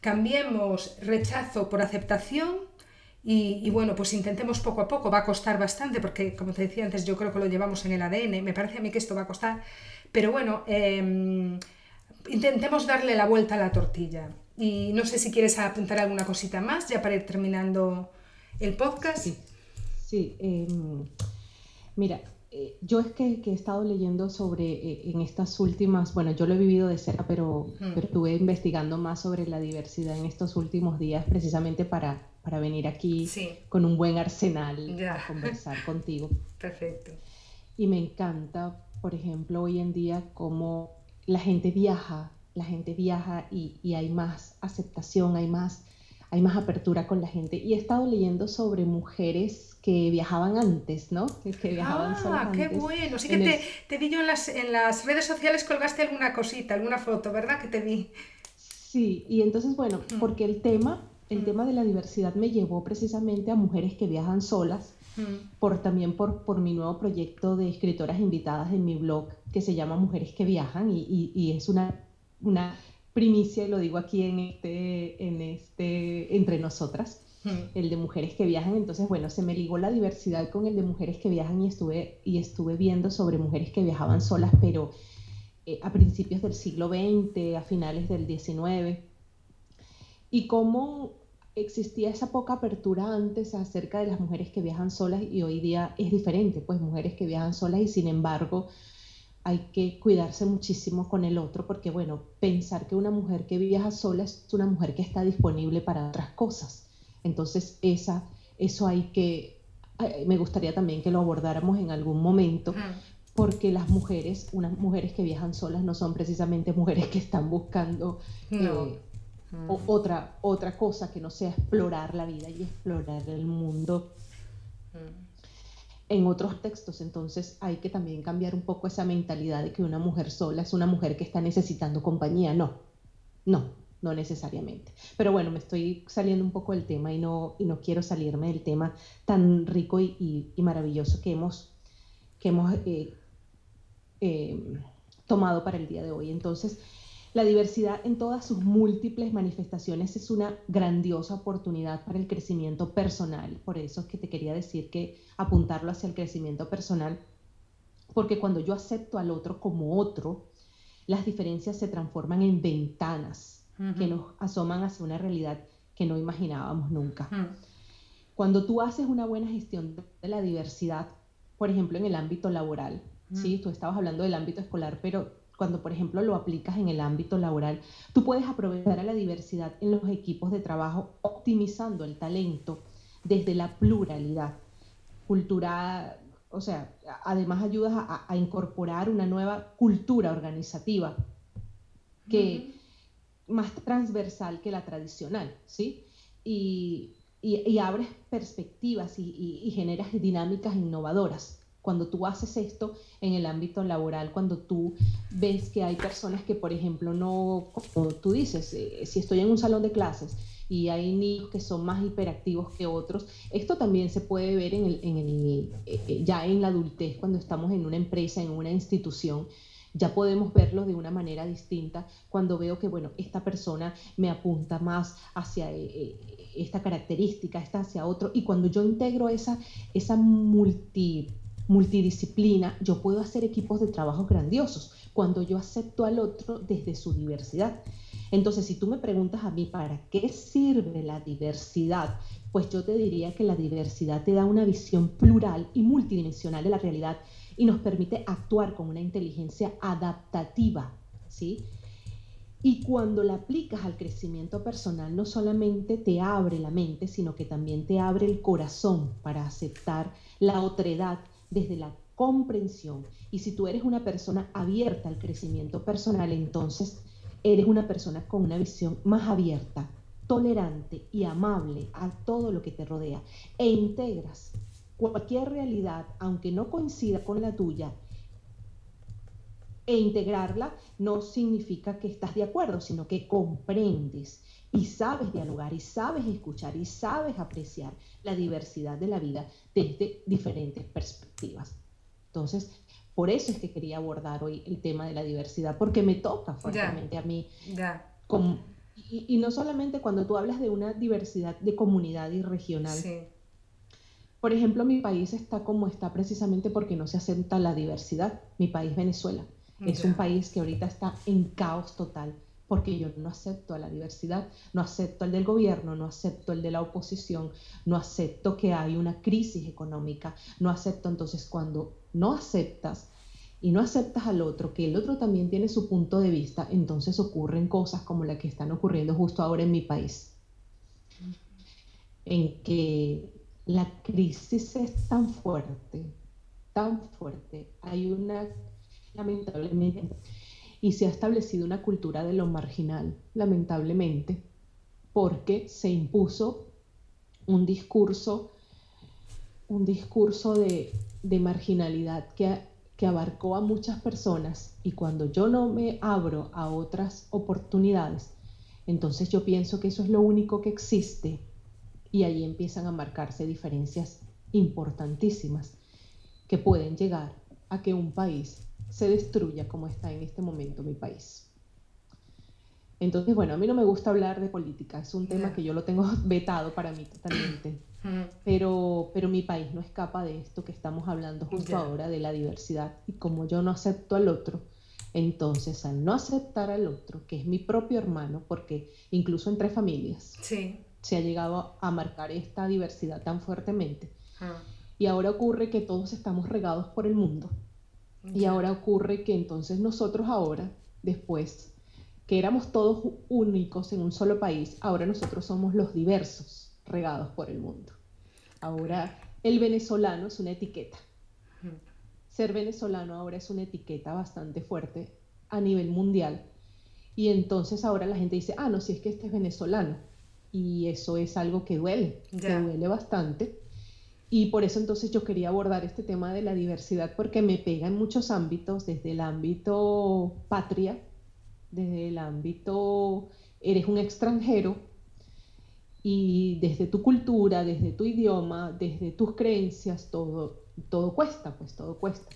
cambiemos rechazo por aceptación y, bueno, pues intentemos poco a poco, va a costar bastante porque, como te decía antes, yo creo que lo llevamos en el ADN, me parece a mí que esto va a costar, pero bueno, em, intentemos darle la vuelta a la tortilla. Y no sé si quieres apuntar alguna cosita más ya para ir terminando el podcast. Sí, em, mira, eh, yo es que, he estado leyendo sobre eh, en estas últimas, bueno, yo lo he vivido de cerca, pero, mm. estuve investigando más sobre la diversidad en estos últimos días precisamente para, para venir aquí con un buen arsenal a conversar (laughs) contigo. Perfecto. Y me encanta, por ejemplo, hoy en día cómo la gente viaja, la gente viaja y, hay más aceptación, hay más, hay más apertura con la gente. Y he estado leyendo sobre mujeres que viajaban antes, ¿no? Que, viajaban ah, qué bueno. Sí que te, te, vi yo en las, en las redes sociales, colgaste alguna cosita, alguna foto, ¿verdad? Que te vi. Sí, y entonces, bueno, mm. porque el tema, el mm. tema de la diversidad me llevó precisamente a mujeres que viajan solas, mm. por, también por, por mi nuevo proyecto de escritoras invitadas en mi blog, que se llama Mujeres que Viajan y, es una, una primicia, y lo digo aquí en este, en este Entre Nosotras, hmm. el de Mujeres que Viajan. Entonces, bueno, se me ligó la diversidad con el de Mujeres que Viajan y estuve, y estuve viendo sobre mujeres que viajaban solas, pero eh, a principios del siglo XX, a finales del XIX, y cómo existía esa poca apertura antes acerca de las mujeres que viajan solas y hoy día es diferente, pues mujeres que viajan solas y sin embargo hay que cuidarse muchísimo con el otro porque, bueno, pensar que una mujer que viaja sola es una mujer que está disponible para otras cosas. Entonces, esa, eso hay que, me gustaría también que lo abordáramos en algún momento, porque las mujeres, unas mujeres que viajan solas no son precisamente mujeres que están buscando eh, otra, otra cosa que no sea explorar la vida y explorar el mundo en otros textos. Entonces hay que también cambiar un poco esa mentalidad de que una mujer sola es una mujer que está necesitando compañía. No, no, no necesariamente. Pero bueno, me estoy saliendo un poco del tema y no, y no quiero salirme del tema tan rico y, maravilloso que hemos, que hemos eh, eh, tomado para el día de hoy. Entonces, la diversidad en todas sus múltiples manifestaciones es una grandiosa oportunidad para el crecimiento personal. Por eso es que te quería decir que apuntarlo hacia el crecimiento personal, porque cuando yo acepto al otro como otro, las diferencias se transforman en ventanas que nos asoman hacia una realidad que no imaginábamos nunca. Cuando tú haces una buena gestión de la diversidad, por ejemplo, en el ámbito laboral, ¿sí? Tú estabas hablando del ámbito escolar, pero cuando por ejemplo lo aplicas en el ámbito laboral, tú puedes aprovechar a la diversidad en los equipos de trabajo optimizando el talento desde la pluralidad. Cultural, o sea, además ayudas a, incorporar una nueva cultura organizativa que más transversal que la tradicional, ¿sí? Y, abres perspectivas y, y generas dinámicas innovadoras Cuando tú haces esto en el ámbito laboral, cuando tú ves que hay personas que, por ejemplo, no, como tú dices, eh, si estoy en un salón de clases y hay niños que son más hiperactivos que otros. Esto también se puede ver en el, en el, eh, eh, ya en la adultez, cuando estamos en una empresa, en una institución. Ya podemos verlo de una manera distinta cuando veo que, bueno, esta persona me apunta más hacia esta característica, esta hacia otro. Y cuando yo integro esa, esa multi, multidisciplina, yo puedo hacer equipos de trabajo grandiosos cuando yo acepto al otro desde su diversidad. Entonces, si tú me preguntas a mí para qué sirve la diversidad, pues yo te diría que la diversidad te da una visión plural y multidimensional de la realidad y nos permite actuar con una inteligencia adaptativa, ¿sí? Y cuando la aplicas al crecimiento personal, no solamente te abre la mente, sino que también te abre el corazón para aceptar la otredad desde la comprensión. Y si tú eres una persona abierta al crecimiento personal, entonces eres una persona con una visión más abierta, tolerante y amable a todo lo que te rodea. E integras cualquier realidad, aunque no coincida con la tuya, e integrarla no significa que estás de acuerdo, sino que comprendes y sabes dialogar y sabes escuchar y sabes apreciar la diversidad de la vida desde diferentes perspectivas. Entonces, por eso es que quería abordar hoy el tema de la diversidad, porque me toca fuertemente a mí. y, no solamente cuando tú hablas de una diversidad de comunidad y regional. Por ejemplo, mi país está como está precisamente porque no se acepta la diversidad. Mi país, Venezuela, es un país que ahorita está en caos total porque yo no acepto a la diversidad, no acepto el del gobierno, no acepto el de la oposición, no acepto que hay una crisis económica, no acepto entonces cuando no aceptas y no aceptas al otro, que el otro también tiene su punto de vista, entonces ocurren cosas como las que están ocurriendo justo ahora en mi país, en que la crisis es tan fuerte, tan fuerte, hay una, lamentablemente, y se ha establecido una cultura de lo marginal, lamentablemente, porque se impuso un discurso, un discurso de de marginalidad que, que abarcó a muchas personas. Y cuando yo no me abro a otras oportunidades, entonces yo pienso que eso es lo único que existe. Y ahí empiezan a marcarse diferencias importantísimas que pueden llegar a que un país se destruya como está en este momento mi país. Entonces, bueno, a mí no me gusta hablar de política, es un tema que yo lo tengo (laughs) vetado para mí totalmente. Pero, pero mi país no escapa de esto que estamos hablando justo ahora, de la diversidad. Y como yo no acepto al otro, entonces al no aceptar al otro, que es mi propio hermano, porque incluso entre familias se ha llegado a marcar esta diversidad tan fuertemente. Y ahora ocurre que todos estamos regados por el mundo. Y ahora ocurre que entonces nosotros ahora, después que éramos todos únicos en un solo país, ahora nosotros somos los diversos regados por el mundo. Ahora el venezolano es una etiqueta. Ser venezolano ahora es una etiqueta bastante fuerte a nivel mundial. Y entonces ahora la gente dice, ah, no, si es que este es venezolano. Y eso es algo que duele, que duele bastante. Y por eso entonces yo quería abordar este tema de la diversidad porque me pega en muchos ámbitos, desde el ámbito patria, desde el ámbito eres un extranjero, y desde tu cultura, desde tu idioma, desde tus creencias, todo, todo cuesta, pues todo cuesta.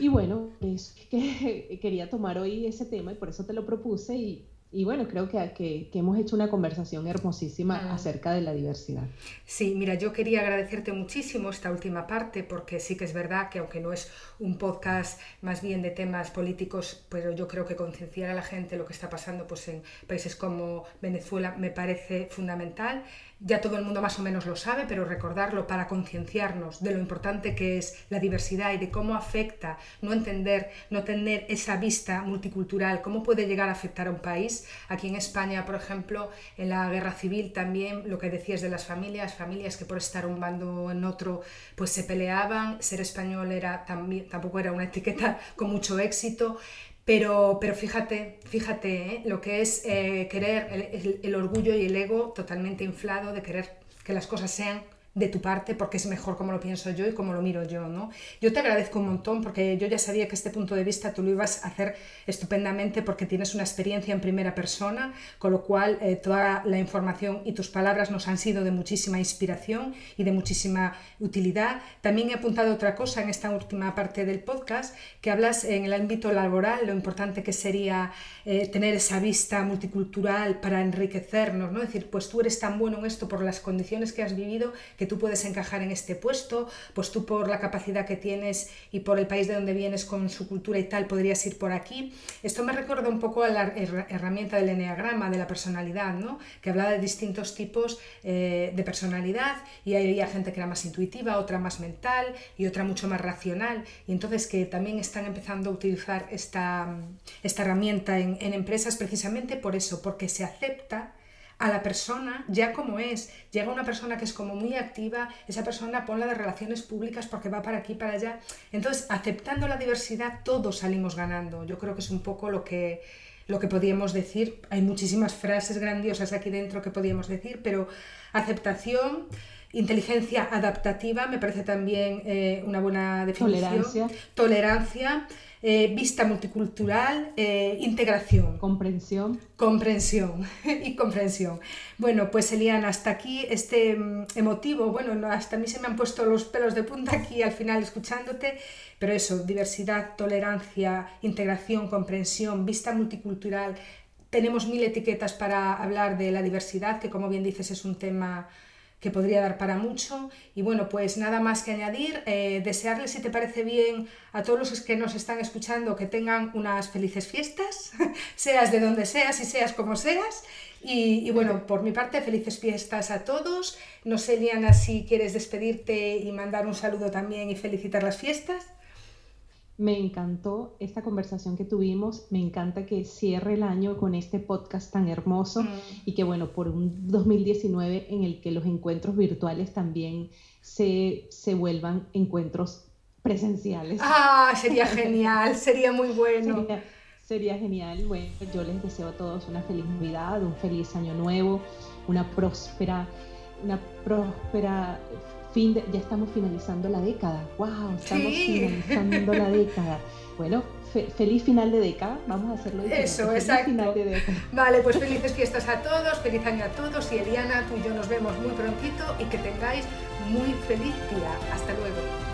Y bueno, es que (laughs) quería tomar hoy ese tema y por eso te lo propuse y bueno, creo que, que, hemos hecho una conversación hermosísima ah. acerca de la diversidad. Sí, mira, yo quería agradecerte muchísimo esta última parte porque sí que es verdad que aunque no es un podcast más bien de temas políticos, pero yo creo que concienciar a la gente lo que está pasando pues, en países como Venezuela me parece fundamental ya todo el mundo más o menos lo sabe, pero recordarlo para concienciarnos de lo importante que es la diversidad y de cómo afecta no entender, no tener esa vista multicultural, cómo puede llegar a afectar a un país. Aquí en España, por ejemplo, en la guerra civil también lo que decías de las familias, familias que por estar un bando en otro pues se peleaban, ser español era también tampoco era una (laughs) etiqueta con mucho éxito. Pero, pero fíjate, fíjate ¿eh? lo que es eh, querer el, orgullo y el ego totalmente inflado de querer que las cosas sean de tu parte porque es mejor como lo pienso yo y como lo miro yo, ¿no? Yo te agradezco un montón porque yo ya sabía que este punto de vista tú lo ibas a hacer estupendamente porque tienes una experiencia en primera persona, con lo cual eh, toda la información y tus palabras nos han sido de muchísima inspiración y de muchísima utilidad. También he apuntado otra cosa en esta última parte del podcast, que hablas en el ámbito laboral, lo importante que sería eh, tener esa vista multicultural para enriquecernos, ¿no? Es decir, pues tú eres tan bueno en esto por las condiciones que has vivido tú puedes encajar en este puesto, pues tú por la capacidad que tienes y por el país de donde vienes con su cultura y tal, podrías ir por aquí. Esto me recuerda un poco a la herramienta del enneagrama, de la personalidad, ¿no? que hablaba de distintos tipos eh, de personalidad y había gente que era más intuitiva, otra más mental y otra mucho más racional. Y entonces que también están empezando a utilizar esta, esta herramienta en, en empresas precisamente por eso, porque se acepta a la persona ya como es. Llega una persona que es como muy activa, esa persona ponla de relaciones públicas porque va para aquí, para allá. Entonces, aceptando la diversidad, todos salimos ganando. Yo creo que es un poco lo que, lo que podríamos decir. Hay muchísimas frases grandiosas aquí dentro que podríamos decir, pero aceptación. Inteligencia adaptativa me parece también eh, una buena definición. Tolerancia. Tolerancia eh, vista multicultural, eh, integración. Comprensión. Comprensión (laughs) y comprensión. Bueno, pues Eliana, hasta aquí este mm, emotivo, bueno, hasta a mí se me han puesto los pelos de punta aquí al final escuchándote, pero eso, diversidad, tolerancia, integración, comprensión, vista multicultural. Tenemos mil etiquetas para hablar de la diversidad, que como bien dices es un tema que podría dar para mucho. Y bueno, pues nada más que añadir, eh, desearles, si te parece bien, a todos los que nos están escuchando que tengan unas felices fiestas, (laughs) seas de donde seas y seas como seas. Y, y, bueno, por mi parte, felices fiestas a todos. No sé, Liana, si quieres despedirte y mandar un saludo también y felicitar las fiestas. Me encantó esta conversación que tuvimos, me encanta que cierre el año con este podcast tan hermoso mm. y que bueno, por un 2019 en el que los encuentros virtuales también se, se vuelvan encuentros presenciales. Ah, sería (laughs) genial, sería muy bueno. Sería, sería genial. Bueno, yo les deseo a todos una feliz Navidad, un feliz año nuevo, una próspera, una próspera ya estamos finalizando la década. ¡Wow! Estamos finalizando la década. Bueno, feliz final de década. Vamos a hacerlo diferente. Eso, exacto. Vale, pues felices fiestas a todos, feliz año a todos. Y Eliana, tú y yo nos vemos muy prontito y que tengáis muy feliz día. Hasta luego.